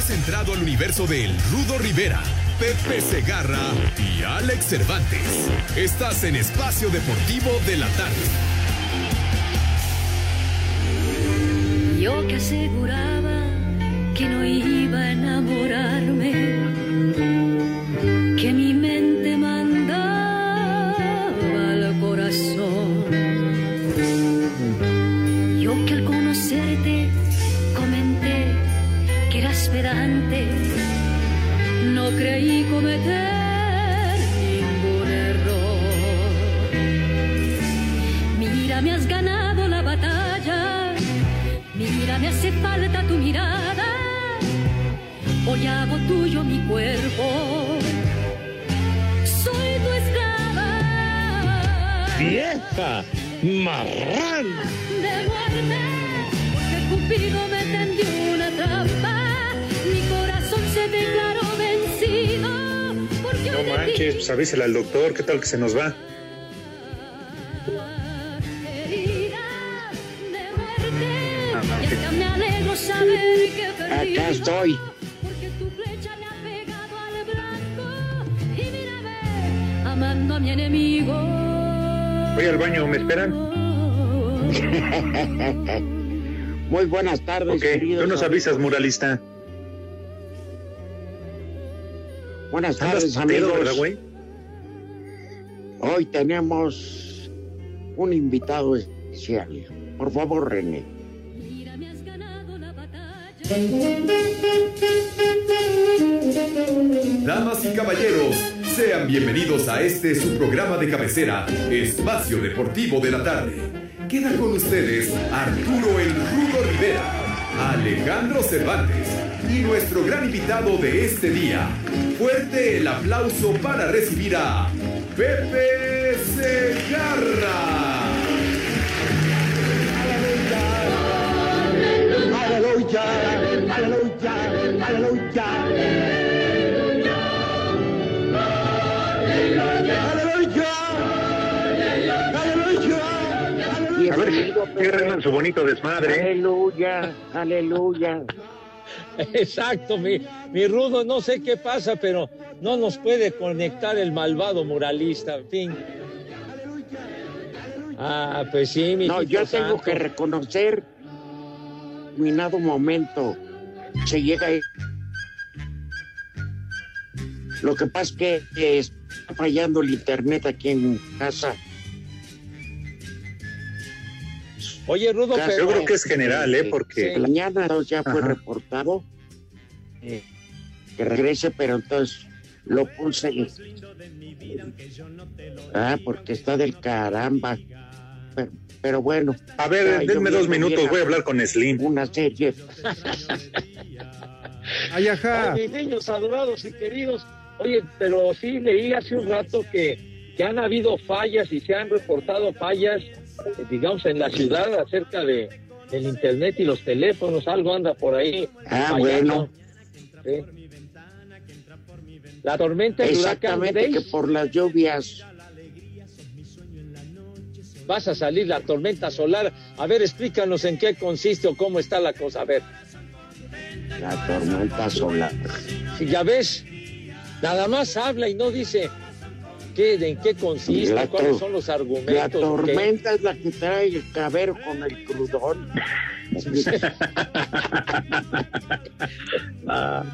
Has entrado al universo de El Rudo Rivera, Pepe Segarra y Alex Cervantes. Estás en Espacio Deportivo de la Tarde. Yo que aseguraba que no iba a enamorarme, tuyo mi cuerpo. Soy tu esclava. ¡Vieja! ¡Marrán! De muerte, porque Cupido me tendió una trampa. Mi corazón se declaró vencido. Porque No manches, pues avísale al doctor, ¿qué tal que se nos va? herida de mírame, amando a mi enemigo. Voy al baño, ¿me esperan? Muy buenas tardes, Ok, queridos tú nos avisas, muralista. Buenas tardes, amigos. ¿verdad, güey? Hoy tenemos un invitado especial. Por favor, René. Mira, me has ganado la batalla. Damas y caballeros, sean bienvenidos a este su programa de cabecera, Espacio Deportivo de la Tarde. Queda con ustedes Arturo El Rudo Rivera, Alejandro Cervantes y nuestro gran invitado de este día. Fuerte el aplauso para recibir a Pepe Segarra. Aleluya, aleluya, aleluya. Aleluya, A ver si su bonito desmadre. Aleluya, aleluya. Exacto, mi, mi rudo, no sé qué pasa, pero no nos puede conectar el malvado muralista, en fin. Ah, pues sí, mi No, yo tengo que reconocer, minado momento, se llega ahí. Lo que pasa es que eh, está fallando el internet aquí en casa. Oye, Rudo, Yo pero... creo que es general, ¿eh? Porque- Sí. Mañana ya fue Ajá. reportado eh, que regrese, pero entonces lo puse. Ah, porque está del caramba. Pero, pero bueno. A ver, ya, yo denme dos minutos, voy a hablar con Slim. Una serie. Ay, ajá. Ay, mis niños adorados y queridos. Oye, pero sí leí hace un rato que, que han habido fallas y se han reportado fallas, eh, digamos, en la ciudad acerca de del internet y los teléfonos. Algo anda por ahí. Ah, bueno. Sí. La tormenta del huracán que por las lluvias. vas a salir la tormenta solar. A ver, explícanos en qué consiste o cómo está la cosa. A ver, La tormenta solar. si ya ves, nada más habla y no dice qué, en qué consiste, La cuáles son los La argumentos. qué. tormenta es la que trae el cabero con el crudón. Ah,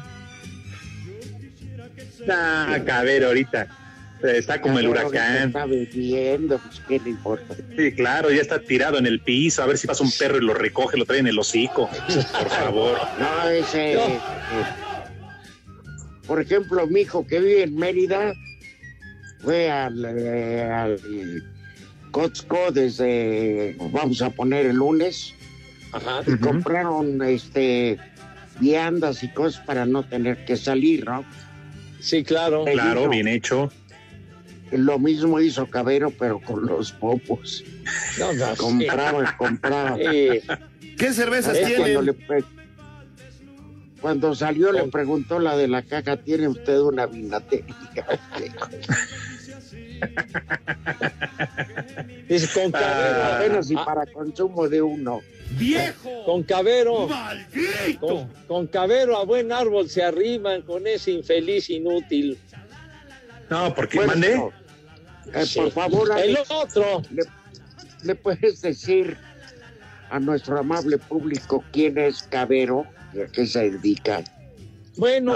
Ah, caber ahorita. Está como el Cabero huracán. Está bebiendo, pues qué le importa. Sí, claro, ya está tirado en el piso. A ver si pasa un perro y lo recoge, lo trae en el hocico. Por favor. No, ese. No. eh, por ejemplo, mi hijo que vive en Mérida fue al, eh, al Costco desde, vamos a poner el lunes, Ajá. y compraron este viandas y cosas para no tener que salir, ¿no? Sí, claro. Claro, bien hecho. Lo mismo hizo Cabero, pero con los popos. No, no, sí. Compraba, compraba. Sí. ¿Qué cervezas Cuando, tienen? Cuando salió le preguntó la de la caja, ¿tiene usted una vinatería? Dice, con Cabero. Apenas y ah, para consumo de uno. ¡Viejo! con Cabero. ¡Maldito! Con, con Cabero a buen árbol se arriman con ese infeliz inútil. No, porque Bueno, mandé. no. Eh, Sí. Por favor, El Alex, otro. le, le puedes decir a nuestro amable público quién es Cabero a qué se dedica? Bueno,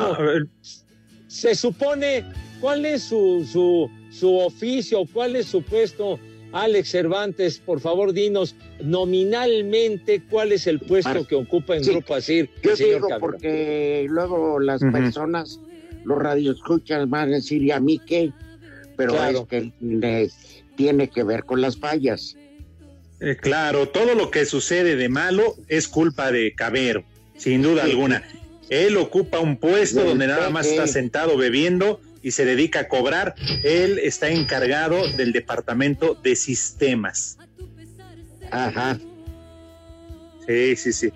se supone cuál es su, su, su oficio, cuál es su puesto. Alex Cervantes, por favor, dinos nominalmente cuál es el puesto que ocupa en Sí. Grupo Asir Yo señor digo Cabero. porque luego las personas, los radioescuchas van a decir, ¿y a mí qué? Pero Claro. es que le- tiene que ver con las fallas. eh, claro, todo lo que sucede de malo es culpa de Cabero, sin duda alguna. Él ocupa un puesto donde nada más está sentado bebiendo y se dedica a cobrar. Él está encargado del departamento de sistemas. Ajá. Sí, sí, sí.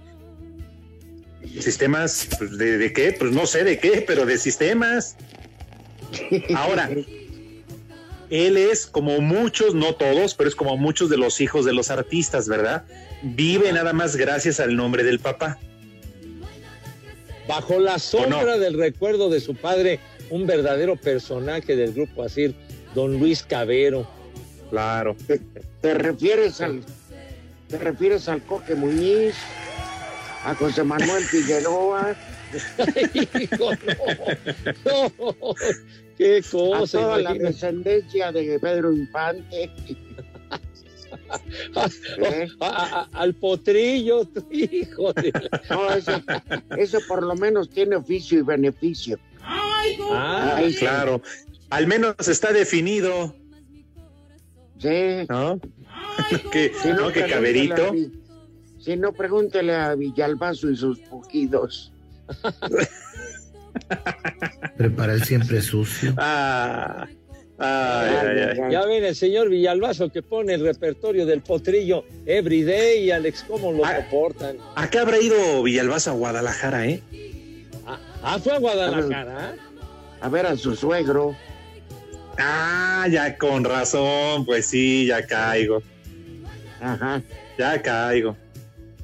¿Sistemas? pues, ¿De, de qué? Pues no sé de qué, pero de sistemas. Ahora, él es como muchos, no todos, pero es como muchos de los hijos de los artistas, ¿verdad? Vive nada más gracias al nombre del papá. Bajo la sombra no? del recuerdo de su padre, un verdadero personaje del Grupo Asir, don Luis Cabero. Claro. ¿Te refieres al te refieres al Coque Muñiz, a José Manuel Figueroa, Hijo, no, no, qué a cosa. toda la descendencia de Pedro Infante? ¿Eh? A- a- a- al potrillo, hijo de... No, eso, eso por lo menos tiene oficio y beneficio. Ah, Ay, sí. Claro. Al menos está definido, Sí. ¿no? que, Si ¿no? que Caberito. a Si no, pregúntele a Villalbazo y sus pujidos. Prepara el siempre sucio. Ah, ay, ay, ay. ya ven el señor Villalbazo que pone el repertorio del potrillo everyday y Alex, ¿cómo lo Ah. soportan? ¿A qué habrá ido Villalbazo a Guadalajara, eh? Ah, ah, fue a Guadalajara. A ver a su suegro. Ah, ya con razón, pues sí, ya caigo, Ajá. ya caigo.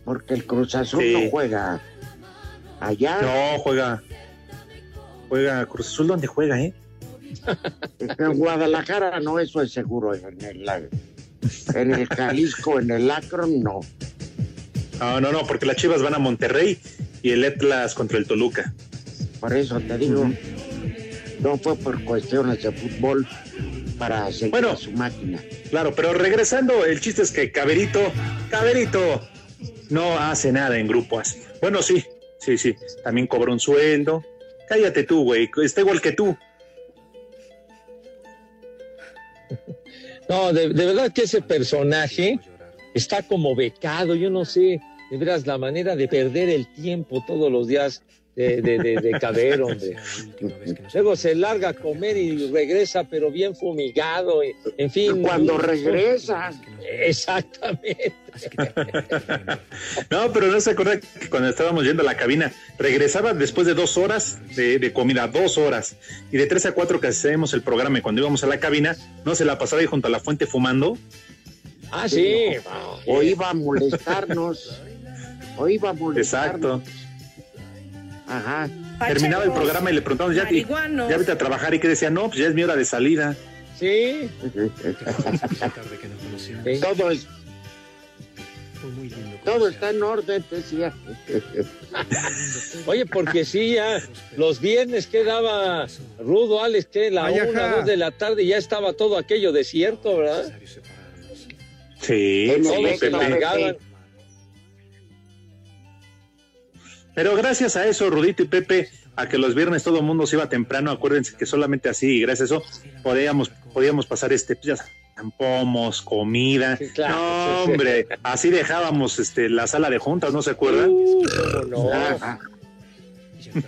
Porque el Cruz Azul Sí. no juega allá. No, juega, juega Cruz Azul, ¿dónde juega, eh? En Guadalajara no, eso es seguro. En el, en el Jalisco, en el Akron, no. No, no, no, porque las Chivas van a Monterrey y el Atlas contra el Toluca. Por eso te digo. No fue por cuestiones de fútbol para seguir Bueno. a su máquina. Claro, pero regresando, el chiste es que Caberito, Caberito no hace nada en Grupo así. Bueno, sí, sí, sí, también cobra un sueldo. Cállate tú, güey, está igual que tú. No, de, de verdad que ese personaje está como becado, yo no sé, de veras, la manera de perder el tiempo todos los días de, de, de, de Cabero, hombre. Luego se larga a comer y regresa, pero bien fumigado, en fin. Cuando un- regresa, Exactamente. No, pero no se acuerda que cuando estábamos yendo a la cabina, regresaba después de dos horas de, de comida, dos horas, y de tres a cuatro que hacemos el programa, y cuando íbamos a la cabina, no se la pasaba ahí junto a la fuente fumando. Ah, sí. o iba a molestarnos. O iba a molestarnos. Exacto. Ajá. Terminaba el programa y le preguntamos, ¿ya, y- ya vete a trabajar? Y que decía, no, pues ya es mi hora de salida. Sí. Todo es. Todo está en orden, decía. Oye, porque sí, ya los viernes quedaba rudo, Alex, que la Ay, ajá. una, dos de la tarde ya estaba todo aquello desierto, ¿verdad? Sí, sí, Todos se pegaban. Pero gracias a eso, Rudito y Pepe, a que los viernes todo el mundo se iba temprano, acuérdense que solamente así, y gracias a eso, podíamos, podíamos pasar este, pues ya pomos, comida. Sí, claro, no, sí, sí. hombre, así dejábamos este, la sala de juntas, ¿no se acuerdan? Uh, cómo no. Ajá.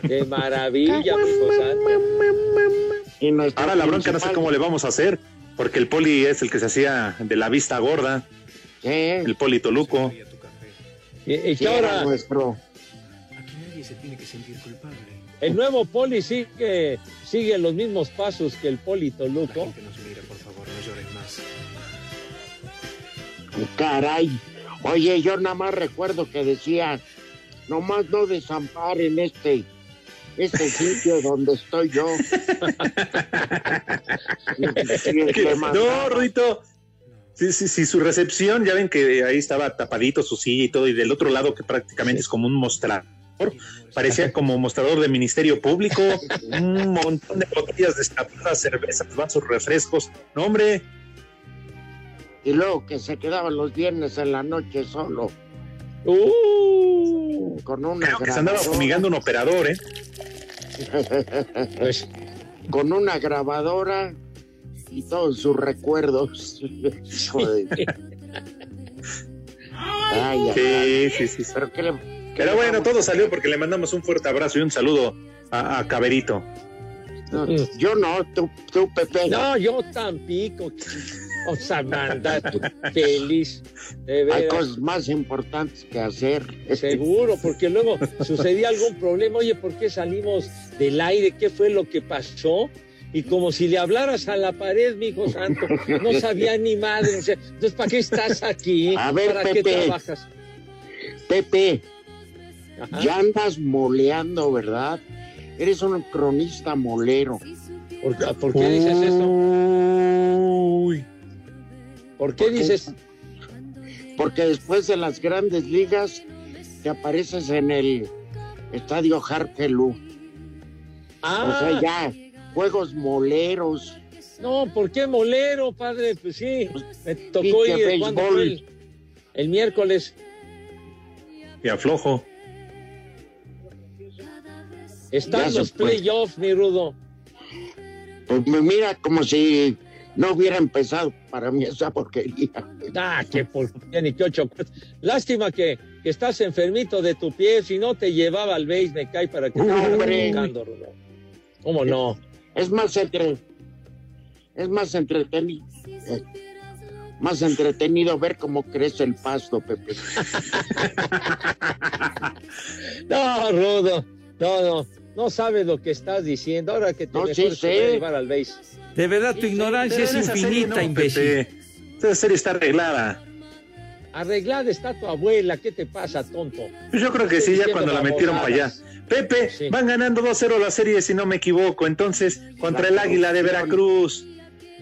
¡Qué maravilla, santo! Y Ahora la bronca no sé cómo le vamos a hacer, porque el poli es el que se hacía de la vista gorda, Sí, el poli Toluco. Y, y sí, que era ahora nuestro. el nuevo poli sigue, sigue los mismos pasos que el poli Toluco. Caray. Oye, yo nada más recuerdo que decía, nomás no desamparen este, este sitio donde estoy yo. No, Rudito. Sí, sí, sí, su recepción, ya ven que ahí estaba tapadito su silla y todo, y del otro lado, que prácticamente es como un mostrador, parecía como mostrador de Ministerio Público, un montón de botellas destapadas, cervezas, vasos, refrescos. No, hombre, Y luego que se quedaba los viernes en la noche solo, ¡Uh! con una creo que se andaba grabadora- fumigando un operador, ¿eh? Pues, con una grabadora y todos sus recuerdos. Hijo de- Ay, ay, ay. Sí, sí, sí. sí. Pero, ¿qué le- qué Pero bueno, vamos todo salió porque le mandamos un fuerte abrazo y un saludo a, a Caberito. No, yo no, tú, tú Pepe. no, yo tampico. O sea, anda feliz. De Hay cosas más importantes que hacer. Seguro, porque luego sucedía algún problema. Oye, ¿por qué salimos del aire? ¿Qué fue lo que pasó? Y como si le hablaras a la pared, mi hijo santo, no sabía ni madre. O sea, entonces, ¿para qué estás aquí? A ver, ¿Para qué Pepe. trabajas? Pepe, Ajá. ya andas moleando, ¿verdad? Eres un cronista molero. ¿Por, qué- por qué dices eso? Uy. ¿Por qué dices? Porque después de las grandes ligas te apareces en el estadio Harkelú. Ah, O sea, ya, juegos moleros. no, ¿por qué molero, padre? Pues sí, me tocó ir. ¿Cuándo béisbol. fue el, el miércoles. Y aflojo. Están Ya los playoffs, mi rudo. Pues me mira como si no hubiera empezado para mí esa porquería. Ah, qué porquería, ni qué ocho. Lástima que, que estás enfermito de tu pie, si no te llevaba al base, me cae para que te No, hombre. Rudo. ¿Cómo no? Es más entre, es más entretenido. Más entretenido ver cómo crece el pasto, Pepe. No, Rudo, no, no, no sabes lo que estás diciendo. Ahora que te No, mejor sí te sé. voy a llevar al base. De verdad, tu Sí, ignorancia es infinita, no, imbécil. Pepe. Esa serie está arreglada. Arreglada está tu abuela, ¿qué te pasa, tonto? Pues yo creo que sí, ya cuando la metieron para allá. Pepe, Sí. van ganando 2-0 la serie, si no me equivoco. Entonces, contra el Águila de Veracruz.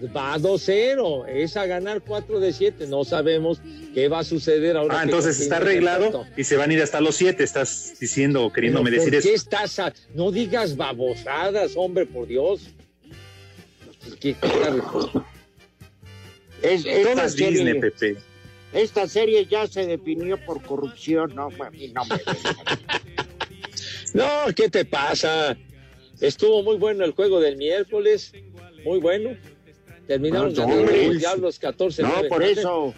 Va 2-0, es a ganar 4 de 7. No sabemos qué va a suceder ahora. Ah, entonces está arreglado y se van a ir hasta los 7. Estás diciendo o queriéndome Pero, decir ¿por eso. qué estás a- No digas babosadas, hombre, por Dios. ¿Qué- qué- Es, esta, es Disney, serie, Pepe. esta serie ya se definió por corrupción, no, mami, no me No, ¿qué te pasa? Estuvo muy bueno el juego del miércoles, muy bueno. Terminaron No, ganando los Diablos 14 No, por eso,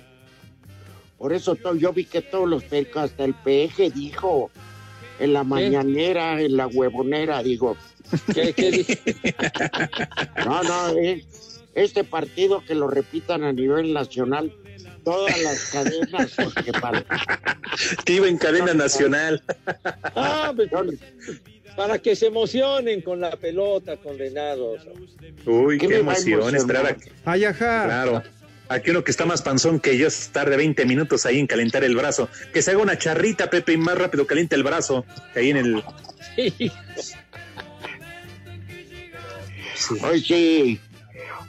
por eso to- yo vi que todos los hasta el PG dijo en la mañanera, en la huevonera, digo, ¿Qué, qué no, no, eh, este partido que lo repitan a nivel nacional, todas las cadenas, porque para, Que iba en cadena nacional. Ah, pues, para que se emocionen con la pelota, condenados. Uy, ¿Qué a emoción. a- Ay, ajá. Claro. Aquí uno que está más panzón que yo es estar de 20 minutos ahí en calentar el brazo. Que se haga una charrita, Pepe, y más rápido caliente el brazo. Que ahí en el. hoy sí,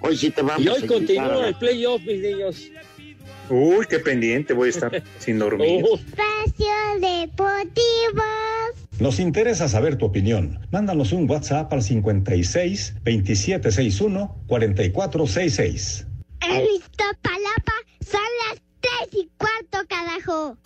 hoy sí te vamos Y a hoy invitar continúa a- el playoff, mis niños. Uy, qué pendiente voy a estar sin dormir. Espacio Deportivo. Nos interesa saber tu opinión. Mándanos un WhatsApp al 56 2761 4466. En Iztapalapa son las tres y cuarto, carajo.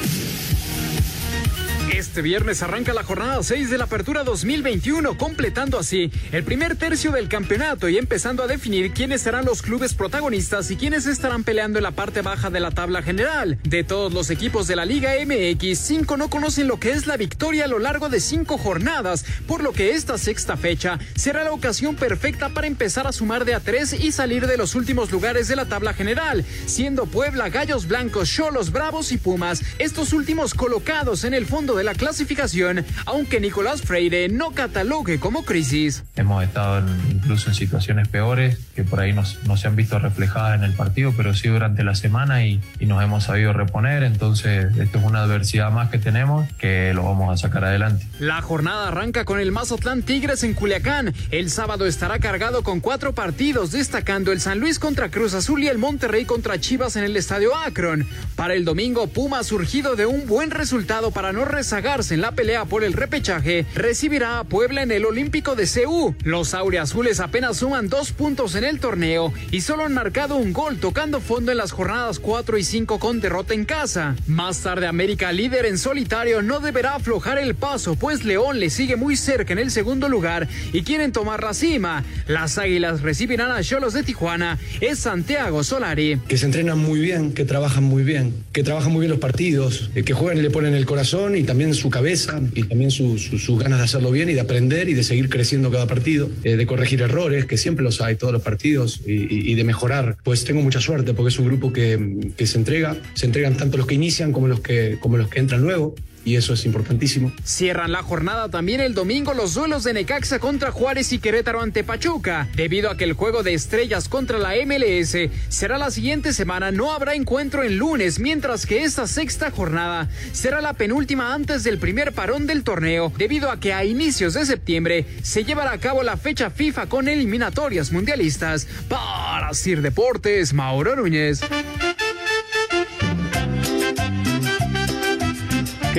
Este viernes arranca la jornada 6 de la Apertura 2021, completando así el primer tercio del campeonato y empezando a definir quiénes serán los clubes protagonistas y quiénes estarán peleando en la parte baja de la tabla general. De todos los equipos de la Liga MX, cinco no conocen lo que es la victoria a lo largo de cinco jornadas, por lo que esta sexta fecha será la ocasión perfecta para empezar a sumar de a tres y salir de los últimos lugares de la tabla general, siendo Puebla, Gallos Blancos, Cholos, Bravos y Pumas, estos últimos colocados en el fondo de la clasificación, aunque Nicolás Freire no catalogue como crisis. Hemos estado incluso en situaciones peores que por ahí no, no, se han visto reflejadas en el partido, pero sí durante la semana y, y, nos hemos sabido reponer. Entonces, esto es una adversidad más que tenemos que lo vamos a sacar adelante. La jornada arranca con el Mazatlán Tigres en Culiacán. El sábado estará cargado con cuatro partidos, destacando el San Luis contra Cruz Azul y el Monterrey contra Chivas en el Estadio Akron. Para el domingo, Puma, surgido de un buen resultado para no rezagarse en la pelea por el repechaje, recibirá a Puebla en el Olímpico de CU. Los auriazules apenas suman dos puntos en el torneo y solo han marcado un gol tocando fondo en las jornadas 4 y 5 con derrota en casa. Más tarde América líder en solitario no deberá aflojar el paso pues León le sigue muy cerca en el segundo lugar y quieren tomar la cima. Las Águilas recibirán a Cholos de Tijuana. Es Santiago Solari. Que se entrenan muy bien, que trabajan muy bien, que trabajan muy bien los partidos, que juegan y le ponen el corazón y también su cabeza y también sus su, su ganas de hacerlo bien y de aprender y de seguir creciendo cada partido, eh, de corregir errores, que siempre los hay todos los partidos y, de mejorar. Pues tengo mucha suerte porque es un grupo que, que se entrega, se entregan tanto los que inician como los que, como los que entran luego y eso es importantísimo. Cierran la jornada también el domingo los duelos de Necaxa contra Juárez y Querétaro ante Pachuca. Debido a que el juego de estrellas contra la MLS será la siguiente semana, no habrá encuentro en lunes, mientras que esta sexta jornada será la penúltima antes del primer parón del torneo, debido a que a inicios de septiembre se llevará a cabo la fecha FIFA con eliminatorias mundialistas. Para Sir Deportes, Mauro Núñez.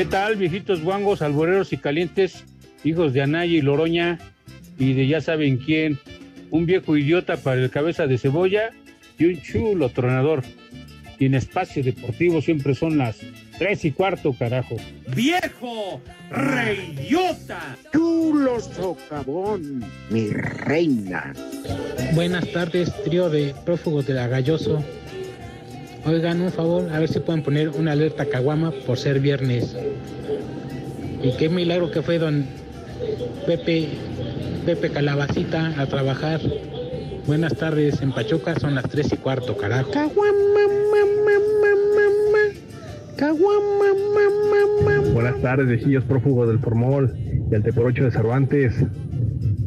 ¿Qué tal, viejitos guangos, alboreros y calientes, hijos de Anaya y Loroña y de ya saben quién? Un viejo idiota para el cabeza de cebolla y un chulo tronador. Y en espacio deportivo siempre son las tres y cuarto, carajo. ¡Viejo reyota! Chulo socavón, mi reina. Buenas tardes, trío de prófugos de la Galloso. Oigan, un favor, a ver si pueden poner una alerta caguama por ser viernes. Y qué milagro que fue don Pepe, Pepe Calabacita a trabajar. Buenas tardes, en Pachuca son las tres y cuarto, carajo. Buenas tardes, viejillos prófugos del Formol y al Teporocho de Cervantes.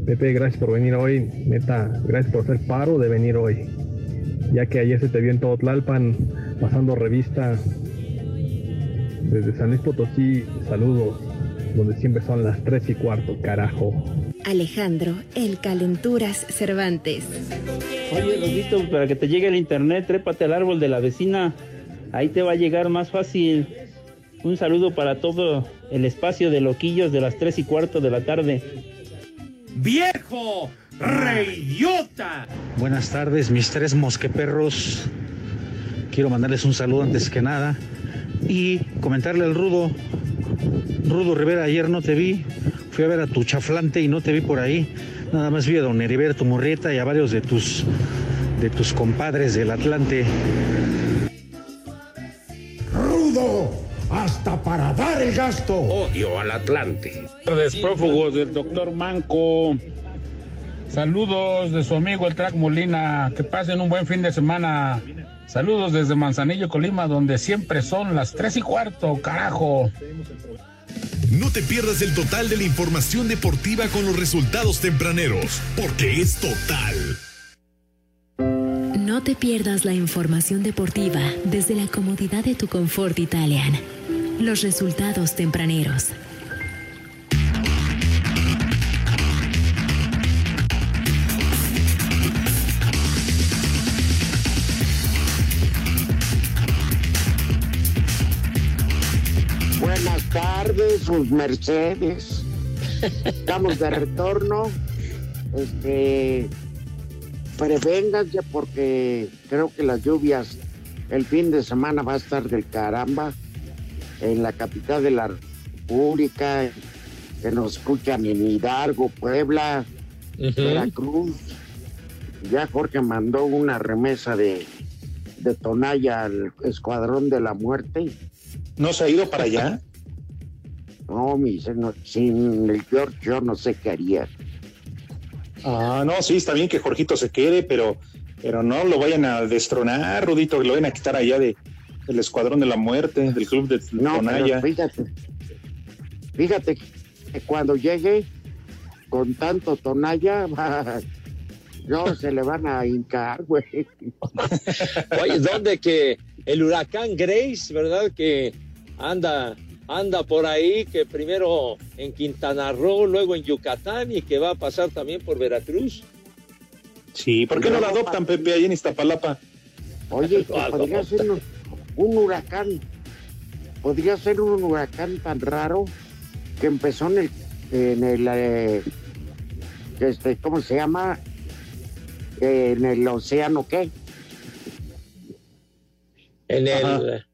Pepe, gracias por venir hoy. Neta, gracias por hacer paro de venir hoy ya que ayer se te vio en todo Tlalpan pasando revista desde San Luis Potosí, saludos, donde siempre son las tres y cuarto, carajo. Alejandro, el Calenturas Cervantes. Oye, Lodito, para que te llegue el internet, trépate al árbol de la vecina. Ahí te va a llegar más fácil. Un saludo para todo el espacio de loquillos de las tres y cuarto de la tarde. ¡Viejo! ¡Reyota! Buenas tardes, mis tres mosqueperros. Quiero mandarles un saludo antes que nada y comentarle al Rudo. Rudo Rivera, ayer no te vi. Fui a ver a tu chaflante y no te vi por ahí. Nada más vi a don Heriberto Murrieta y a varios de tus, de tus compadres del Atlante. ¡Rudo! ¡Hasta para dar el gasto! Odio al Atlante. Prófugos del doctor Manco. Saludos de su amigo el Track Molina. Que pasen un buen fin de semana. Saludos desde Manzanillo, Colima, donde siempre son las tres y cuarto, carajo. No te pierdas el total de la información deportiva con los resultados tempraneros, porque es total. No te pierdas la información deportiva desde la comodidad de tu confort Italian. Los resultados tempraneros. Tardes, sus mercedes. Estamos de retorno. Este, prevénganse porque creo que las lluvias el fin de semana va a estar del caramba en la capital de la República, que nos escuchan en Hidalgo, Puebla, Veracruz. Ya Jorge mandó una remesa de, de Tonaya al Escuadrón de la Muerte. ¿No se ha ido para allá? No, mi señor, sin el George yo no sé qué haría. Ah, no, sí, está bien que Jorgito se quede, pero, pero no lo vayan a destronar, Rudito, que lo vayan a quitar allá de, del Escuadrón de la Muerte, del Club de No, Tonaya. pero fíjate, fíjate que cuando llegue con tanto Tonaya, va- no se le van a hincar, güey. Oye, ¿dónde que el huracán Grace, verdad? Que anda, anda por ahí, que primero en Quintana Roo, luego en Yucatán y que va a pasar también por Veracruz. Sí, ¿por qué no la adoptan, Pepe, ahí en Iztapalapa? Oye, que podría ser un, un huracán, podría ser un huracán tan raro que empezó en el, en el eh, este, ¿cómo se llama? En el océano, ¿qué? En Ajá.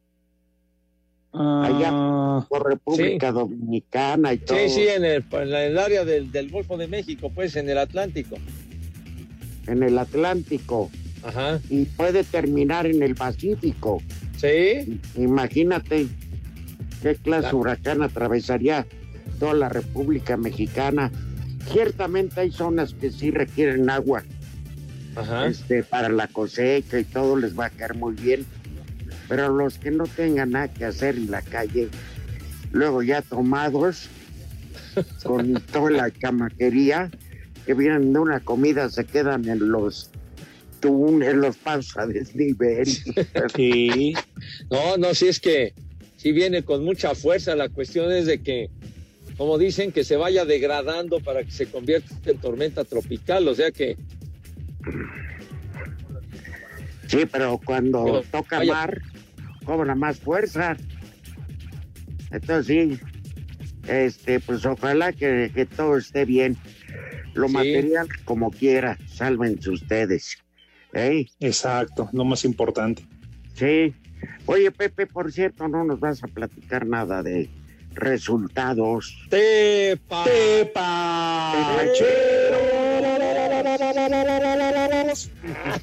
Allá por República Dominicana y todo. Sí, sí, en el, en el área del, del Golfo de México, pues en el Atlántico. en el Atlántico. Ajá. Y puede terminar en el Pacífico. Sí. Imagínate qué clase de huracán atravesaría toda la República Mexicana. Ciertamente hay zonas que sí requieren agua Ajá. este, para la cosecha y todo les va a caer muy bien. Pero los que no tengan nada que hacer en la calle, luego ya tomados con toda la chamaquería que vienen de una comida, se quedan en los en los pasos a desnivel. Sí. No, no, sí es que sí viene con mucha fuerza. La cuestión es de que, como dicen, que se vaya degradando para que se convierta en tormenta tropical. O sea que Sí, pero cuando Pero, toca vaya. mar, cobra más fuerza. Entonces sí, este, pues ojalá que, que todo esté bien. Lo Sí. material como quiera, sálvense ustedes. ¿eh? Exacto, lo más importante. Sí. Oye, Pepe, por cierto, no nos vas a platicar nada de resultados. Tepa.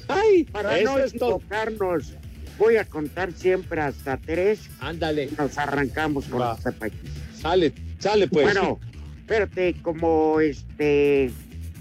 Ay, para Eso no es todo. equivocarnos, voy a contar siempre hasta tres. Ándale. Nos arrancamos con Va. este país. Sale, sale pues. Bueno, espérate, como este,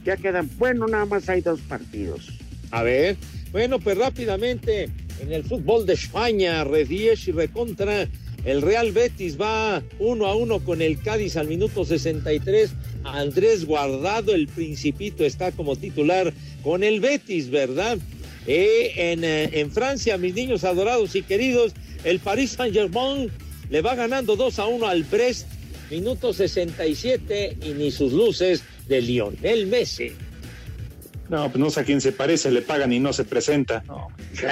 ya quedan, bueno, nada más hay dos partidos. A ver, bueno, pues rápidamente, en el fútbol de España, Redies y recontra, el Real Betis va uno a uno con el Cádiz al minuto 63. Andrés Guardado, el principito, está como titular con el Betis, ¿verdad? Eh, en, eh, en Francia, mis niños adorados y queridos, el Paris Saint-Germain le va ganando 2 a 1 al Brest, minuto 67, y ni sus luces de Lionel Messi. No, pues no sé a quién se parece, le pagan y no se presenta.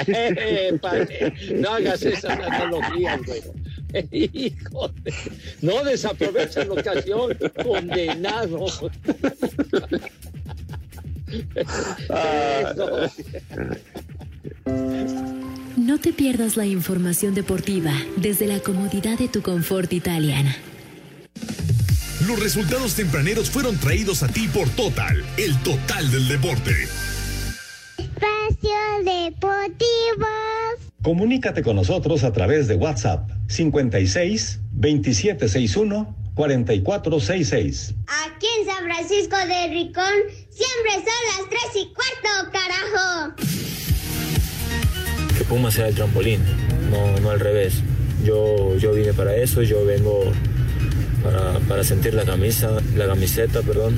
Eh, padre, no hagas esas analogías, güey. Hijo de- No desaprovechen la ocasión, condenado. No te pierdas la información deportiva desde la comodidad de tu confort Italian. Los resultados tempraneros fueron traídos a ti por Total, el total del deporte. Espacio Deportivo. Comunícate con nosotros a través de WhatsApp 56 2761 4466. Aquí en San Francisco de Ricón siempre son las tres y cuarto, carajo. que Puma sea el trampolín, no, no al revés. Yo, yo vine para eso, yo vengo para, para sentir la camisa, la camiseta, perdón,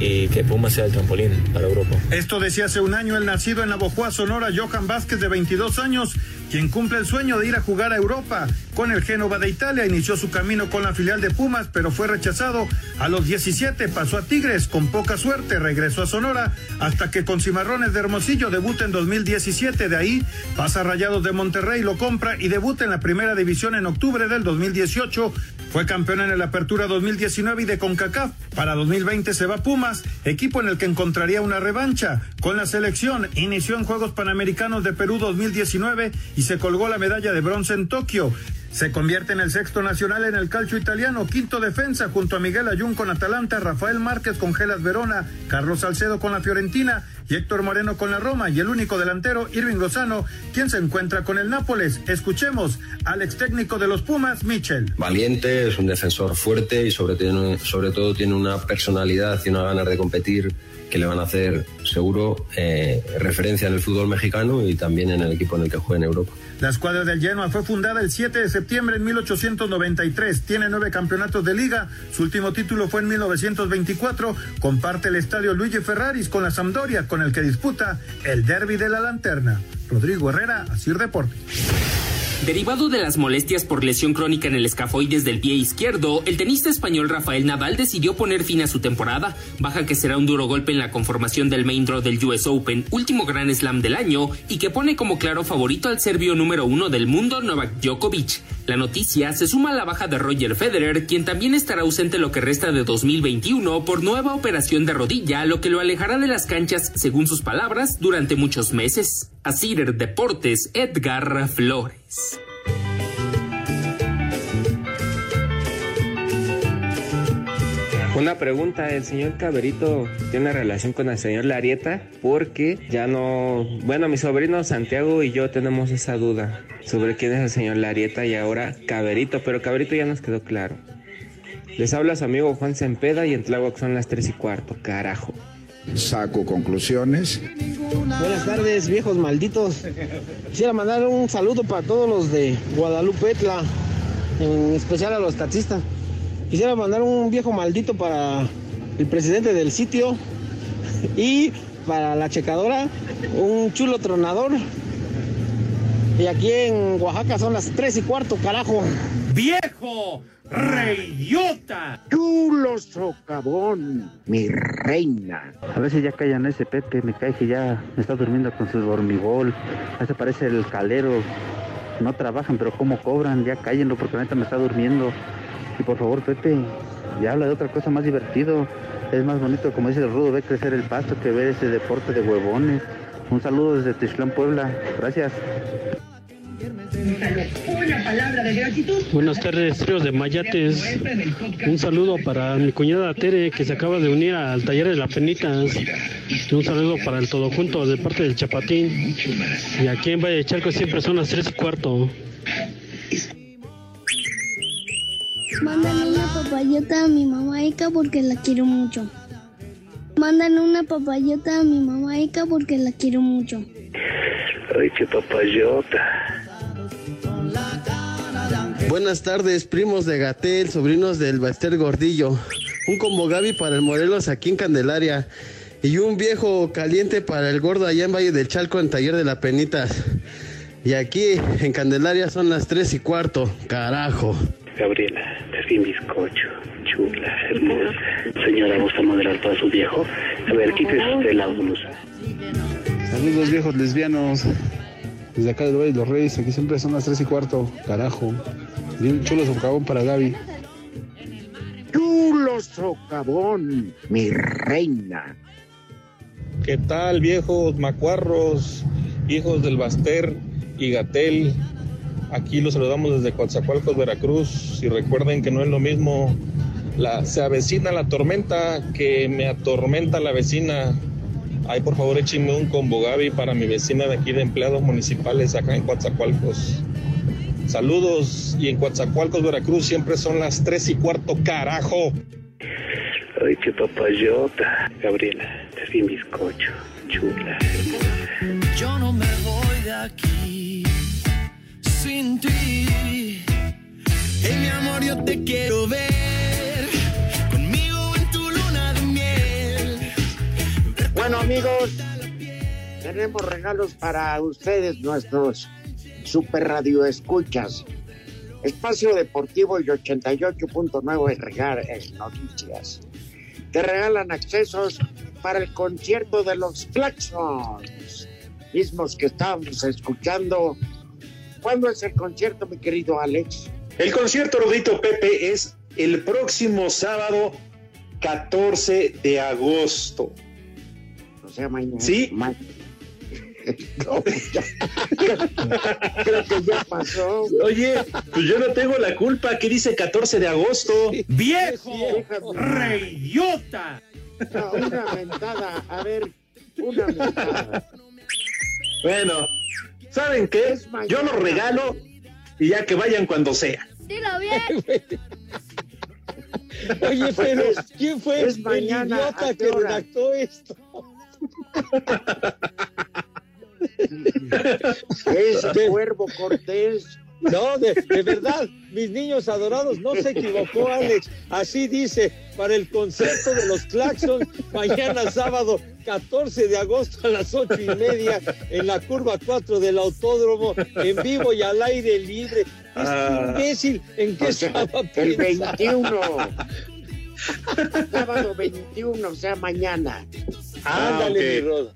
y que Puma sea el trampolín para Europa. Esto decía hace un año el nacido en Navojoa, Sonora, Johan Vázquez, de 22 años, quien cumple el sueño de ir a jugar a Europa. Con el Génova de Italia inició su camino con la filial de Pumas, pero fue rechazado. A los 17 pasó a Tigres, con poca suerte regresó a Sonora, hasta que con Cimarrones de Hermosillo debuta en 2017. De ahí pasa Rayados de Monterrey, lo compra y debuta en la primera división en octubre del 2018. Fue campeón en el Apertura 2019 y de CONCACAF. Para 2020 se va Pumas, equipo en el que encontraría una revancha. Con la selección inició en Juegos Panamericanos de Perú 2019 y se colgó la medalla de bronce en Tokio. Se convierte en el sexto nacional en el calcio italiano, quinto defensa junto a Miguel Ayun con Atalanta, Rafael Márquez con Gelas Verona, Carlos Salcedo con la Fiorentina y Héctor Moreno con la Roma y el único delantero, Irving Lozano, quien se encuentra con el Nápoles. Escuchemos al ex técnico de los Pumas, Michel. Valiente, es un defensor fuerte y sobre, sobre todo tiene una personalidad y una ganas de competir que le van a hacer seguro eh, referencia en el fútbol mexicano y también en el equipo en el que juega en Europa. La escuadra del Genoa fue fundada el 7 de septiembre en 1893. Tiene nueve campeonatos de liga. Su último título fue en 1924. Comparte el estadio Luigi Ferraris con la Sampdoria, con el que disputa el Derby de la Lanterna. Rodrigo Herrera, Asir Deportes. Derivado de las molestias por lesión crónica en el escafoides del pie izquierdo, el tenista español Rafael Nadal decidió poner fin a su temporada, baja que será un duro golpe en la conformación del main draw del US Open, último gran slam del año, y que pone como claro favorito al serbio número uno del mundo, Novak Djokovic. La noticia se suma a la baja de Roger Federer, quien también estará ausente lo que resta de 2021 por nueva operación de rodilla, lo que lo alejará de las canchas, según sus palabras, durante muchos meses. Asir Deportes, Edgar Flores. Una pregunta, ¿el señor Caberito tiene relación con el señor Larieta? Porque ya no... Bueno, mi sobrino Santiago y yo tenemos esa duda sobre quién es el señor Larieta y ahora Caberito, pero Caberito ya nos quedó claro. Les habla su amigo Juan Sempeda y en Tláhuac son las tres y cuarto, carajo. Saco conclusiones. Buenas tardes, viejos malditos. Quisiera mandar un saludo para todos los de Guadalupe Etla, en especial a los taxistas. Quisiera mandar un viejo maldito para el presidente del sitio y para la checadora, un chulo tronador. Y aquí en Oaxaca son las tres y cuarto, carajo. ¡Viejo! ¡Reyota! Chulo socavón, mi reina. A ver si ya callan ese Pepe, me cae que ya me está durmiendo con su dormigol. A se parece el calero. No trabajan, pero cómo cobran, ya cállenlo porque neta me está durmiendo. Y por favor, Pepe, ya habla de otra cosa más divertido. Es más bonito, como dice el Rudo, ver crecer el pasto que ver ese deporte de huevones. Un saludo desde Tixlán, Puebla. Gracias. Una palabra de gratitud. Buenas tardes, tríos de Mayates. Un saludo para mi cuñada Tere, que se acaba de unir al taller de la Penitas. Un saludo para el todo junto de parte del Chapatín. Y aquí en Valle de Chalco siempre son las tres y cuarto. Mándale una papayota a mi mamá Ika porque la quiero mucho. Mándale una papayota a mi mamá Ika porque la quiero mucho. Ay, qué papayota. Buenas tardes, primos de Gatel, sobrinos del Baster Gordillo. Un combo Gaby para el Morelos aquí en Candelaria. Y un viejo caliente para el gordo allá en Valle del Chalco en Taller de la Penitas. Y aquí en Candelaria son las tres y cuarto. Carajo. Gabriela, es mi bizcocho. Chula, hermosa. Señora, ¿gusta moderar para su viejo? A ver, quítese usted la blusa. Saludos viejos lesbianos. Desde acá del Valle de los Reyes, aquí siempre son las tres y cuarto. Carajo. Un chulo socavón para Gaby. Chulo socavón, mi reina. ¿Qué tal, viejos macuarros, hijos del Baster y Gatel? Aquí los saludamos desde Coatzacoalcos, Veracruz. Y recuerden que no es lo mismo, la, se avecina la tormenta que me atormenta la vecina. Ay, por favor, échenme un combo Gaby para mi vecina de aquí de empleados municipales acá en Coatzacoalcos. Saludos y en Coatzacoalcos, Veracruz siempre son las tres y cuarto, carajo. Ay, qué papayota. Gabriela, es mi bizcocho. Chula, hermosa. Yo no me voy de aquí sin ti. Hey, mi amor, yo te quiero ver conmigo en tu luna de miel. Bueno, amigos, tenemos regalos para ustedes, nuestros super radio escuchas. Espacio Deportivo y 88.9 regal en noticias. Te regalan accesos para el concierto de los Claxons, mismos que estábamos escuchando. ¿Cuándo es el concierto, mi querido Alex? El concierto, Rodito Pepe, es el próximo sábado 14 de agosto. O sea, mañana. Sí. No, pues ya. Creo que ya pasó. Oye, pues yo no tengo la culpa. ¿Qué dice 14 de agosto? ¡Viejo! ¡Reyota! No, una mentada. A ver, una mentada. Bueno, ¿saben qué? Yo lo regalo y ya que vayan cuando sea. Dilo bien. Oye, pero ¿quién fue Es el mañana, idiota ¿a qué que redactó esto? Es Cuervo Cortés. No, de, de verdad, mis niños adorados, no se equivocó, Alex. Así dice, para el concierto de los Claxons, mañana sábado 14 de agosto a las ocho y media, en la curva 4 del autódromo, en vivo y al aire libre. Este Ah. imbécil, ¿en qué O sea, estaba el pensando? 21. Sábado 21, o sea, mañana. Ah, Ándale, ok. mi Rodo.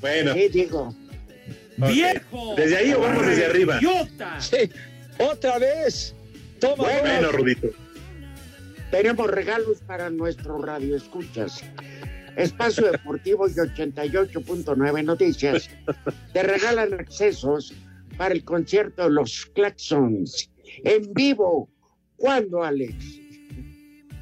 Bueno, ¿Qué digo? ¡Viejo! ¿desde ahí o vamos desde arriba? Otra vez. Toma, Bueno. Rudito. Tenemos regalos para nuestro radio escuchas. Espacio Deportivo y 88.9 Noticias te regalan accesos para el concierto de los Claxons en vivo. ¿Cuándo, Alex?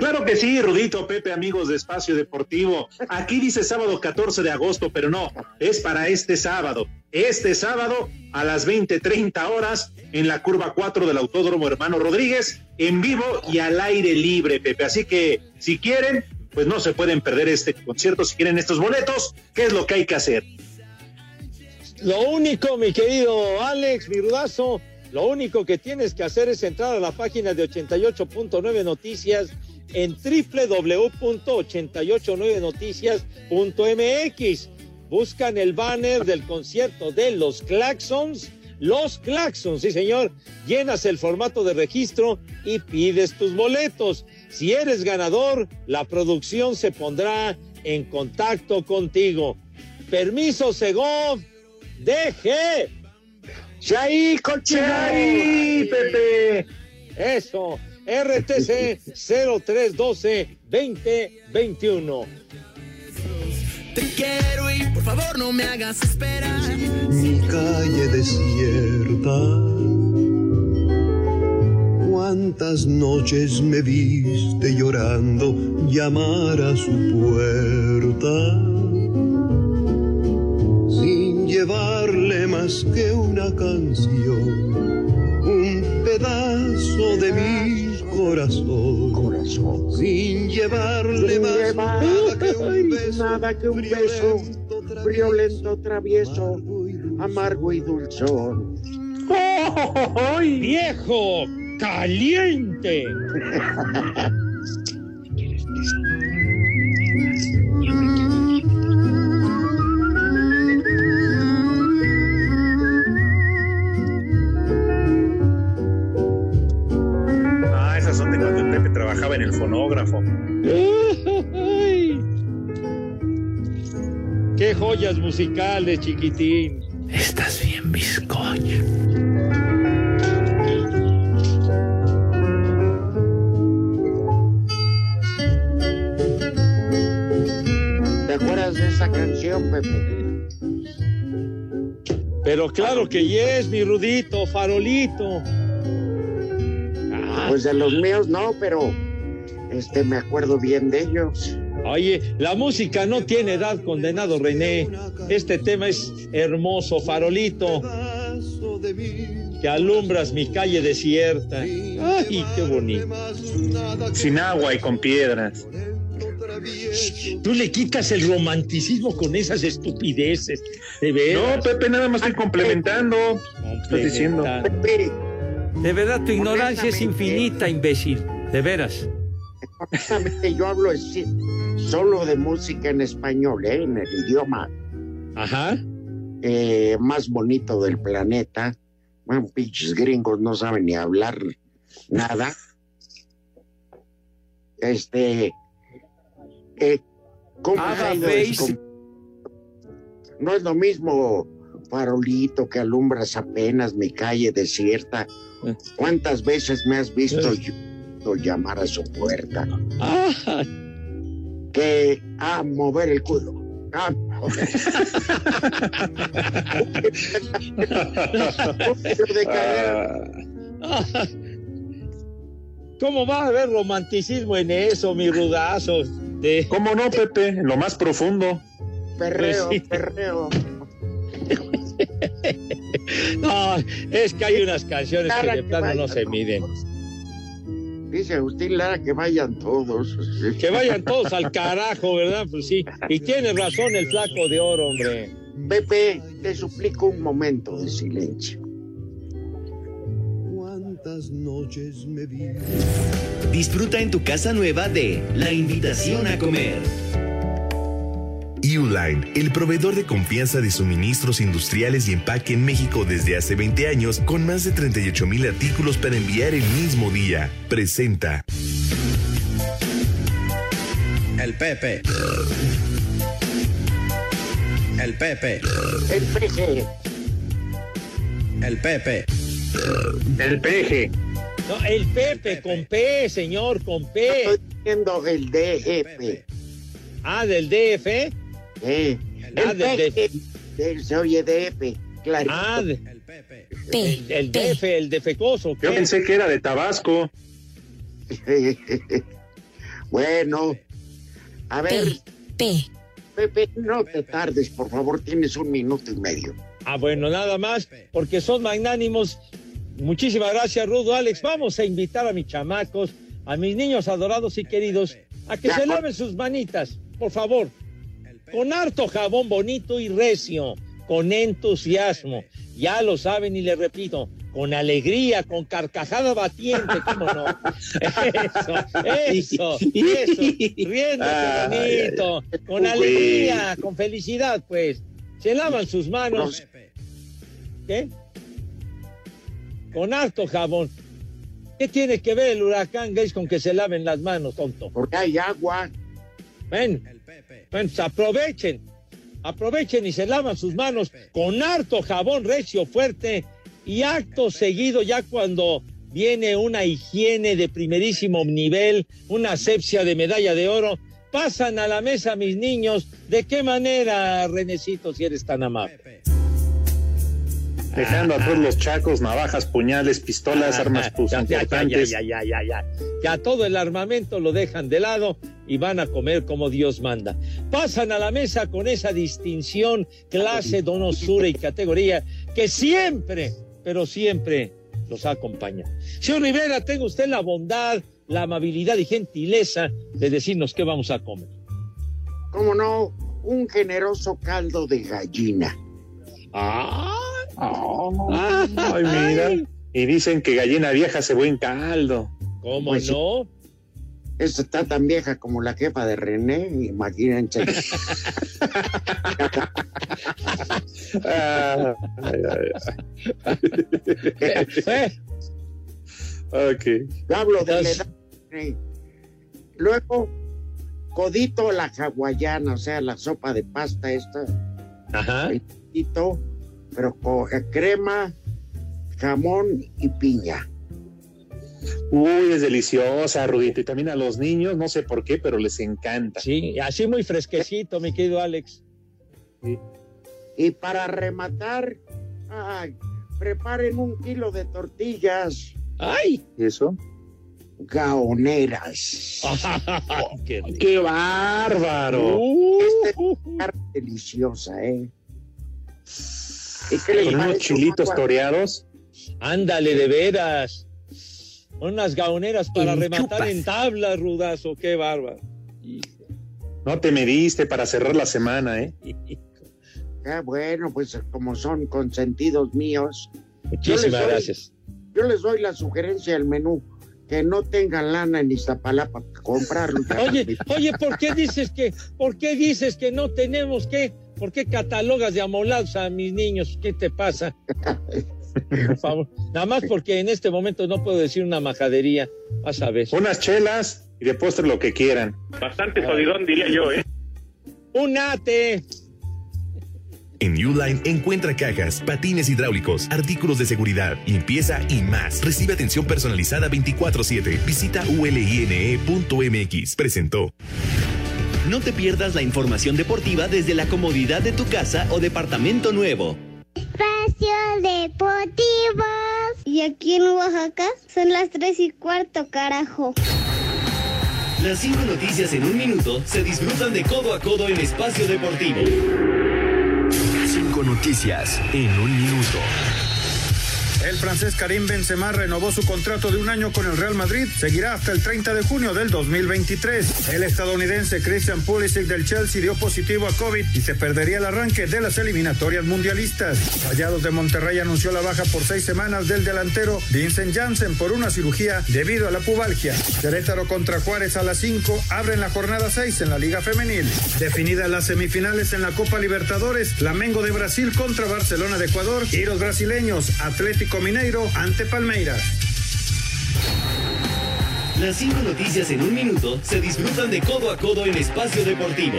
Claro que sí, Rudito, Pepe, amigos de Espacio Deportivo. Aquí dice sábado 14 de agosto, pero no, es para este sábado. Este sábado a las 20:30 horas en la curva 4 del Autódromo Hermano Rodríguez, en vivo y al aire libre, Pepe. Así que si quieren, pues no se pueden perder este concierto. Si quieren estos boletos, ¿qué es lo que hay que hacer? Lo único, mi querido Alex, mi rudazo, lo único que tienes que hacer es entrar a la página de 88.9 Noticias en www.889noticias.mx. Buscan el banner del concierto de los Claxons. Los Claxons, sí señor. Llenas el formato de registro y pides tus boletos. Si eres ganador, la producción se pondrá en contacto contigo. Permiso, Segov. Deje. ¡Chay, coche! ¡Ay, Pepe! Eso. RTC 0312 2021. Te quiero y por favor no me hagas esperar. mi calle desierta. Cuántas noches me viste llorando llamar a su puerta, sin llevarle más que una canción, un pedazo de mi corazón, sin llevarle Sin más llevar nada que un beso, nada que un beso violento, travieso, amargo y dulzón. ¡Viejo! ¡Caliente! fonógrafo. ¡Ay! ¡Qué joyas musicales, chiquitín! Estás bien, bizcocho. ¿Te acuerdas de esa canción, Pepe? Pero claro que yes, mi Rudito, farolito. Pues de los míos no, pero este me acuerdo bien de ellos. Oye, la música no tiene edad, condenado René. Este tema es hermoso, farolito. Que alumbras mi calle desierta. Ay, qué bonito. Sin agua y con piedras. Tú le quitas el romanticismo con esas estupideces. De veras. No, Pepe, nada más estoy complementando. Estás diciendo. Pepe, De verdad, tu ignorancia es infinita, imbécil. De veras. Yo hablo solo de música en español, ¿eh? en el idioma Ajá. eh, más bonito del planeta. Bueno, pinches gringos no saben ni hablar nada. Este, eh, ¿cómo Face. No es lo mismo farolito que alumbras apenas mi calle desierta. ¿Cuántas veces me has visto yo llamar a su puerta? Que a mover el culo. Ah. ¿Cómo va a haber romanticismo en eso, mi rudazo? De... ¿Cómo no, Pepe? En lo más profundo. Perreo, Pues sí. perreo. No, es que hay unas canciones que de plano no se miden. Dice Agustín Lara que vayan todos. Que vayan todos al carajo, ¿verdad? Pues sí. Y tiene razón el flaco de oro, hombre. Pepe, te suplico un momento de silencio. Cuántas noches me vi. Disfruta en tu casa nueva de La Invitación a Comer. Uline, el proveedor de confianza de suministros industriales y empaque en México desde hace 20 años, con más de 38 mil artículos para enviar el mismo día, presenta. El Pepe. El Pepe. El peje. El Pepe. El peje. No, el Pepe con P, señor, con P. Estoy diciendo el DF. Ah, del DF. Eh, Ah, el de- de- peje. de- Se oye DF. Clarito. Ah, de- el, el DF, el defecoso. ¿qué? Yo pensé que era de Tabasco. bueno, a ver. Pepe, no te tardes, por favor, tienes un minuto y medio. Ah, bueno, nada más, porque son magnánimos. Muchísimas gracias, Rudo Alex. Vamos a invitar a mis chamacos, a mis niños adorados y queridos, a que Ya, se laven sus manitas, por favor. Con harto jabón bonito y recio, con entusiasmo. Ya lo saben y les repito, con alegría, con carcajada batiente, ¿cómo no? Eso, eso, eso, riéndose bonito, con alegría, con felicidad, pues. Se lavan sus manos. ¿Qué? Con harto jabón. ¿Qué tiene que ver el huracán Gates con que se laven las manos, tonto? Porque hay agua. Ven, pues aprovechen, aprovechen y se lavan sus manos con harto jabón recio fuerte y acto seguido ya cuando viene una higiene de primerísimo nivel, una asepsia de medalla de oro, pasan a la mesa mis niños. ¿De qué manera, Renecito, si eres tan amable? Dejando atrás los chacos, navajas, puñales, pistolas, armas pues, ya, ya, ya, importantes. Ya, ya, ya, ya, ya. todo el armamento lo dejan de lado y van a comer como Dios manda. Pasan a la mesa con esa distinción, clase, donosura y categoría que siempre, pero siempre los acompaña. Señor Rivera, tenga usted la bondad, la amabilidad y gentileza de decirnos qué vamos a comer. ¿Cómo no? Un generoso caldo de gallina. Ah, Ay, mira. Y dicen que gallina vieja se buen caldo. ¿Cómo Pues no? Esta está tan vieja como la jefa de René, imagínense. Ah, ay, ay, Eh, ay. Ok. Yo hablo de la edad. René. Luego, codito la hawaiana, o sea, la sopa de pasta esta, Ajá. codito, pero con eh, crema, jamón y piña. Uy, es deliciosa, Rudito. Y también a los niños, no sé por qué, pero les encanta. Sí, así muy fresquecito, mi querido Alex. Y para rematar, ay, preparen un kilo de tortillas ¡Ay! ¿Y eso? gaoneras. ¡Qué! ¡Qué bárbaro! Esta es carne deliciosa, ¿eh? ¿Y qué les Con unos chilitos Agua- toreados. Ándale, de veras. Unas gaoneras para rematar chupas. en tablas, rudazo. ¡Qué bárbaro! No te mediste para cerrar la semana, ¿eh? Ah, bueno, pues como son consentidos míos, Muchísimas Yo les doy- gracias. yo les doy la sugerencia del menú. Que no tengan lana en Iztapalapa para comprarlo. Oye, oye, ¿por qué dices que, por qué dices que no tenemos que, por qué catalogas de amolados a mis niños? ¿Qué te pasa? Por favor. Nada más porque en este momento no puedo decir una majadería. Vas a ver. Unas chelas y de postre lo que quieran. Bastante jodidón, diría yo, ¿eh? Un ate. En Uline encuentra cajas, patines hidráulicos, artículos de seguridad, limpieza y más. Recibe atención personalizada 24/7. Visita uline.mx. Presentó. No te pierdas la información deportiva desde la comodidad de tu casa o departamento nuevo. Espacio Deportivo. Y aquí en Oaxaca son las tres y cuarto, carajo. Las cinco noticias en un minuto se disfrutan de codo a codo en Espacio Deportivo. Cinco noticias en un minuto. El francés Karim Benzema renovó su contrato de un año con el Real Madrid. Seguirá hasta el 30 de junio del 2023. El estadounidense Christian Pulisic del Chelsea dio positivo a COVID y se perdería el arranque de las eliminatorias mundialistas. Rayados de Monterrey anunció la baja por seis semanas del delantero Vincent Janssen por una cirugía debido a la pubalgia. Querétaro contra Juárez a las 5 abren la jornada 6 en la Liga Femenil. Definidas las semifinales en la Copa Libertadores, Flamengo de Brasil contra Barcelona de Ecuador y los brasileños Atlético Mineiro ante Palmeiras. Las cinco noticias en un minuto se disfrutan de codo a codo en Espacio Deportivo.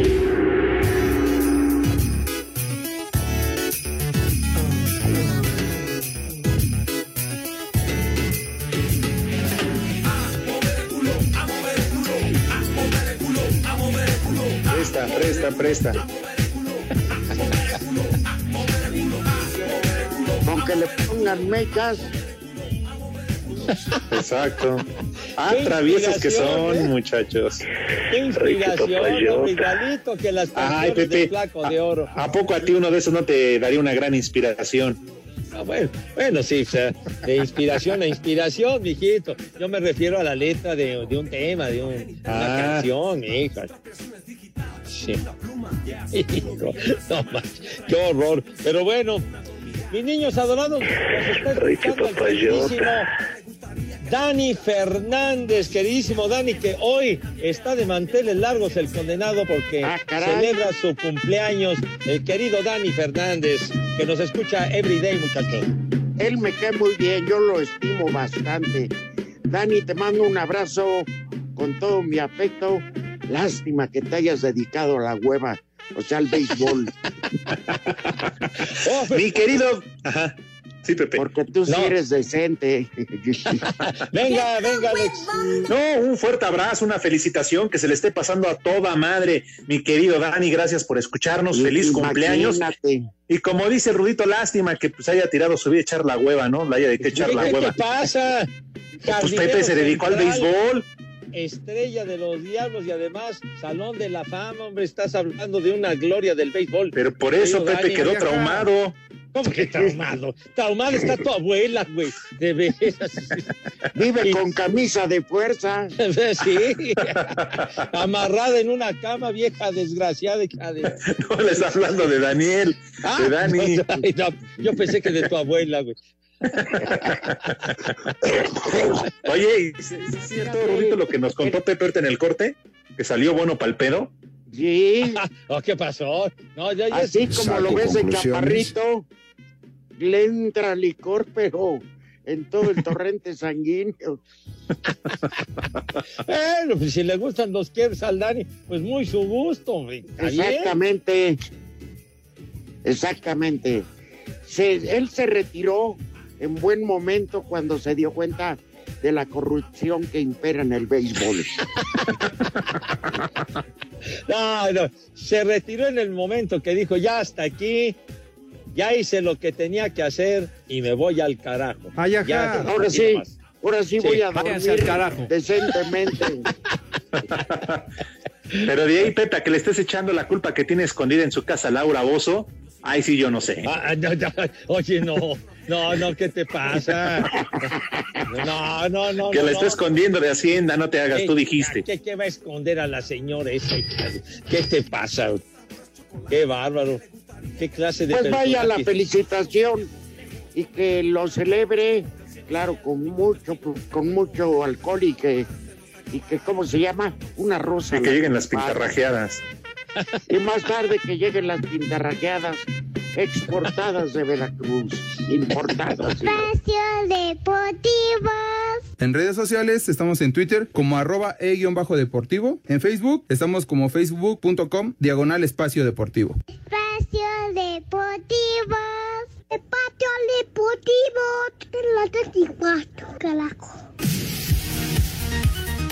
Presta, presta, presta. Pongan mecas. Exacto. Ah, traviesos que son, ¿eh? muchachos. Qué inspiración, igualito que las Ay, canciones Pepe, del flaco de oro. ¿A poco a ti uno de esos no te daría una gran inspiración? Ah, bueno, bueno, sí, o sea, de inspiración a inspiración, mijito. Yo me refiero a la letra de, de un tema, de un- una Ah. canción, hija. Sí. Hijo, no manches, qué horror. Pero bueno, mis niños adorados, nos está escuchando el queridísimo Dani Fernández, queridísimo Dani, que hoy está de manteles largos el condenado porque Ah, celebra su cumpleaños, el querido Dani Fernández, que nos escucha everyday, muchachos. Él me cae muy bien, yo lo estimo bastante. Dani, te mando un abrazo con todo mi afecto. Lástima que te hayas dedicado a la hueva, o sea, al béisbol. Mi querido. Ajá. Sí, Pepe. Porque tú sí No. eres decente. Venga, venga, Alex. No, un fuerte abrazo, una felicitación, que se le esté pasando a toda madre, mi querido Dani, gracias por escucharnos, feliz cumpleaños. Imagínate. Y como dice el Rudito, lástima que pues haya tirado su vida a echar la hueva, ¿no? La haya de que echar ¿Qué, la qué hueva. te pasa? Pues Pepe se dedicó al béisbol. Estrella de los diablos y además Salón de la Fama, hombre, estás hablando de una gloria del béisbol. Pero por eso Pepe Dani, quedó traumado. ¿Cómo que traumado? Traumada está tu abuela, güey. De veras. Vive con camisa de fuerza. Sí. Amarrada en una cama, vieja desgraciada. de- No le está hablando de Daniel, Ah, de Dani. no, ay, no, yo pensé que de tu abuela, güey. Oye, ¿y ¿es es cierto, Rudito, lo que nos contó Pepe en el corte? Que salió bueno para el pedo. Sí. Oh, ¿Qué pasó? No, ya, ya- Así como lo ves de chaparrito, le entra licor, pero en todo el torrente sanguíneo. Bueno, pues si le gustan los quiebres al Dani, pues muy su gusto. Exactamente. Exactamente. Se- él se retiró en buen momento cuando se dio cuenta de la corrupción que impera en el béisbol. No, no, se retiró en el momento que dijo, ya hasta aquí, ya hice lo que tenía que hacer y me voy al carajo. Ay, ajá. Ya, Ahora sí, ahora sí, Sí, voy a dormir al carajo. decentemente. Pero de ahí, Pepe, a que le estés echando la culpa que tiene escondida en su casa Laura Bozo, ay sí, yo no sé. Ah, no, no, oye, no, no, no, ¿qué te pasa? No, no, no. que no, la está escondiendo de Hacienda, no te hagas, ¿Qué- tú dijiste. ¿Qué, qué va a esconder a la señora esa? ¿Qué te pasa? Qué bárbaro. ¿Qué clase de Pues vaya la felicitación y que lo celebre, claro, con mucho, con mucho alcohol y que, y que ¿cómo se llama? Una rosa. Y que lleguen las pintarrajeadas. Y más tarde que lleguen las pintarraqueadas exportadas de Veracruz, importadas. Espacio Deportivo. En redes sociales estamos en Twitter como arroba e-deportivo. En Facebook estamos como facebook.com diagonal espacio deportivo. Espacio Deportivo. Espacio Deportivo. La 34, carajo.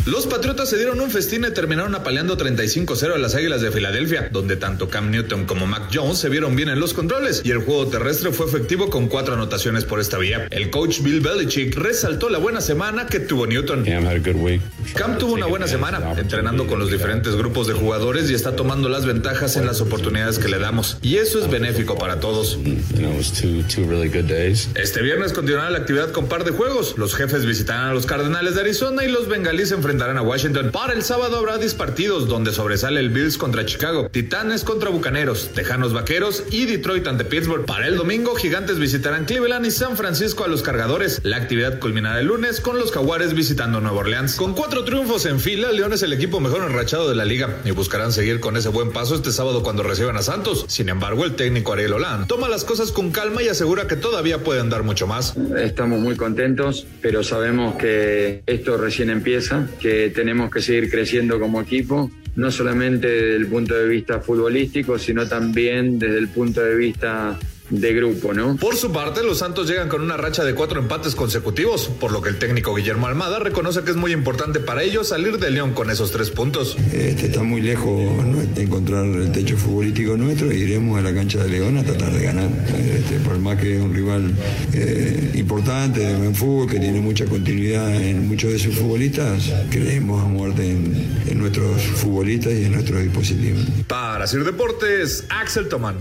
Los Patriotas se dieron un festín y terminaron apaleando 35-0 a las Águilas de Filadelfia, donde tanto Cam Newton como Mac Jones se vieron bien en los controles y el juego terrestre fue efectivo con cuatro anotaciones por esta vía. El coach Bill Belichick resaltó la buena semana que tuvo Newton. Cam tuvo una buena semana, entrenando con los diferentes grupos de jugadores y está tomando las ventajas en las oportunidades que le damos. Y eso es benéfico para todos. Este viernes continuará la actividad con par de juegos. Los jefes visitarán a los Cardenales de Arizona y los Bengalíes se enfrentarán a Washington. Para el sábado habrá 10 partidos donde sobresale el Bills contra Chicago, Titanes contra Bucaneros, Tejanos Vaqueros y Detroit ante Pittsburgh. Para el domingo, Gigantes visitarán Cleveland y San Francisco a los Cargadores. La actividad culminará el lunes con los Jaguares visitando Nueva Orleans. Con cuatro triunfos en fila, León es el equipo mejor enrachado de la liga y buscarán seguir con ese buen paso este sábado cuando reciban a Santos. Sin embargo, el técnico Ariel Holand toma las cosas con calma y asegura que todavía pueden dar mucho más. Estamos muy contentos, pero sabemos que esto recién empieza, que tenemos que seguir creciendo como equipo, no solamente desde el punto de vista futbolístico, sino también desde el punto de vista de grupo, ¿no? Por su parte, los Santos llegan con una racha de cuatro empates consecutivos, por lo que el técnico Guillermo Almada reconoce que es muy importante para ellos salir de León con esos tres puntos. Este, está muy lejos ¿no? de encontrar el techo futbolístico nuestro y iremos a la cancha de León a tratar de ganar. Este, por más que es un rival eh, importante de buen fútbol, que tiene mucha continuidad en muchos de sus futbolistas, creemos a muerte en, en nuestros futbolistas y en nuestros dispositivos. Para Sir Deportes, Axel Tomán.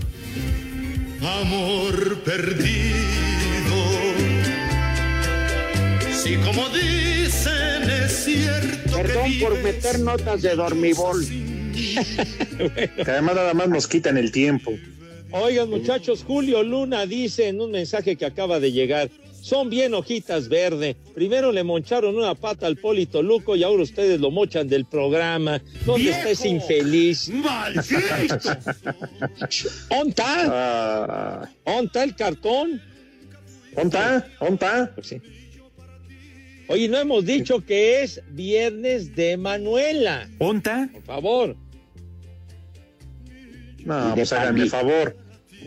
Amor perdido. Si como dicen es cierto Perdón que por meter notas de dormibol. Que además nada más nos quitan el tiempo. Oigan, muchachos, Julio Luna dice en un mensaje que acaba de llegar. Son bien hojitas verde. Primero le moncharon una pata al Polito Luco y ahora ustedes lo mochan del programa. ¿Dónde está ese infeliz? ¿Onta? ¿Onta el cartón? ¿Onta? ¿Onta? Pues sí. Oye, no hemos dicho que es viernes de Manuela. ¿Onta? Por favor. No, pues háganme favor.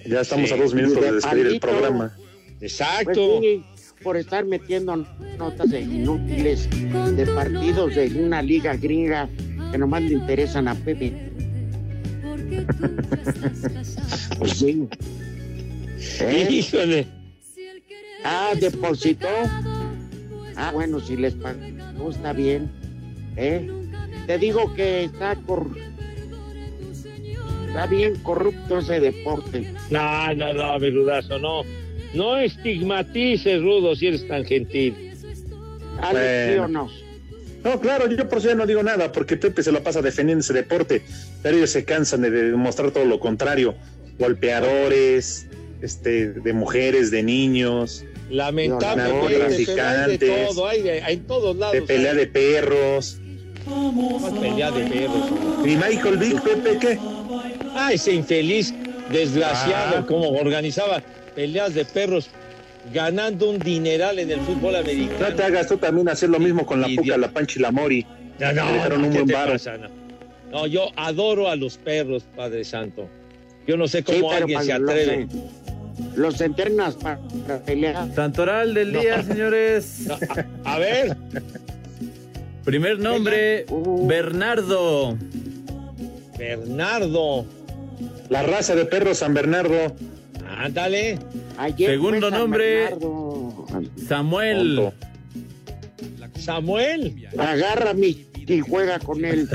Ya estamos Sí, a dos minutos de de despedir el programa. Exacto. Pues sí, por estar metiendo notas de inútiles de partidos de una liga gringa que nomás le interesan a Pepe. Pues sí. ¿Eh? Híjole. Ah, depositó. Ah, bueno, si les pagó está bien. ¿Eh? Te digo que está cor... está bien corrupto ese deporte. No, no, no, mi rudazo, no. No estigmatices, Rudo, si eres tan gentil. Alex, ¿sí o Bueno. no? No, claro, yo por eso ya no digo nada, porque Pepe se lo pasa defendiendo ese deporte, pero ellos se cansan de demostrar todo lo contrario. Golpeadores, este, de mujeres, de niños, Lamentablemente, pero hay de narcotraficantes, todo, hay, de, hay en todos lados. de pelea hay- de perros. ¿Cuál pelea de perros? ¿Y Michael Vick, Pepe, qué? Ah, ese infeliz, desgraciado, Ah. como organizaba peleas de perros, ganando un dineral en el fútbol americano. No te hagas tú también hacer lo mismo con la Puca, la Pancha y la Mori. No, no, Le dejaron no, un ¿qué buen te varo. pasa? No. No, yo adoro a los perros, Padre Santo. Yo no sé Sí, cómo pero alguien se atreve. Los, los entrenas para, pelear. Santoral del No. día, señores. A ver, Primer nombre, Bernardo. Bernardo. La raza de perros San Bernardo. Ándale. Ayer Segundo nombre, Bernardo. Samuel. Samuel. Agarra mi y juega con él.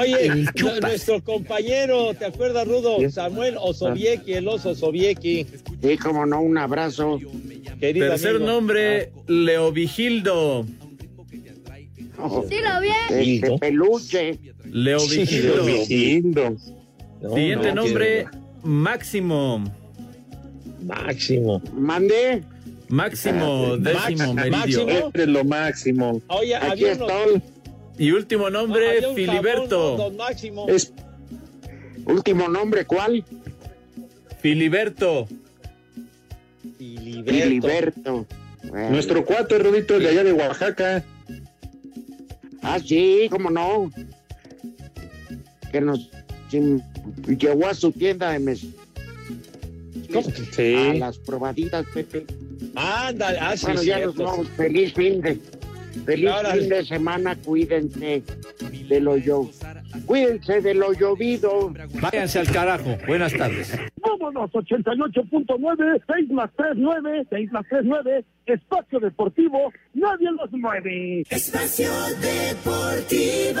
Oye, nu- nuestro compañero, ¿te acuerdas, Rudo? Samuel Osoviecki, el oso Osoviecki. Sí, como no, un abrazo. Querido Tercer amigo. nombre, Leovigildo. Dilo bien. Este peluche. Leovigildo. Lindo. No, Siguiente no, nombre, Máximo. Máximo. Mandé. Máximo, décimo Max-. Máximo. Eres lo máximo. Oye, Aquí había estoy. Y último nombre, Filiberto. jabón, Don Máximo. Es Último nombre, ¿cuál? Filiberto. Filiberto. Filiberto. Bueno. nuestro cuate, Rudito, de allá de Oaxaca. Ah, sí, cómo no. Que nos sim- llevó a su tienda de mes. Sí. A las probaditas, Pepe. Ándale, ah, sí, bueno, ya nos vamos. Feliz fin de. Feliz Órale. fin de semana, cuídense de lo llo- Cuídense de lo llovido. Váyanse al carajo. Buenas tardes. Vámonos, 88.9, 6 más 3, 9, 6 más 3, 9, Espacio Deportivo, nadie los mueve. Espacio Deportivo.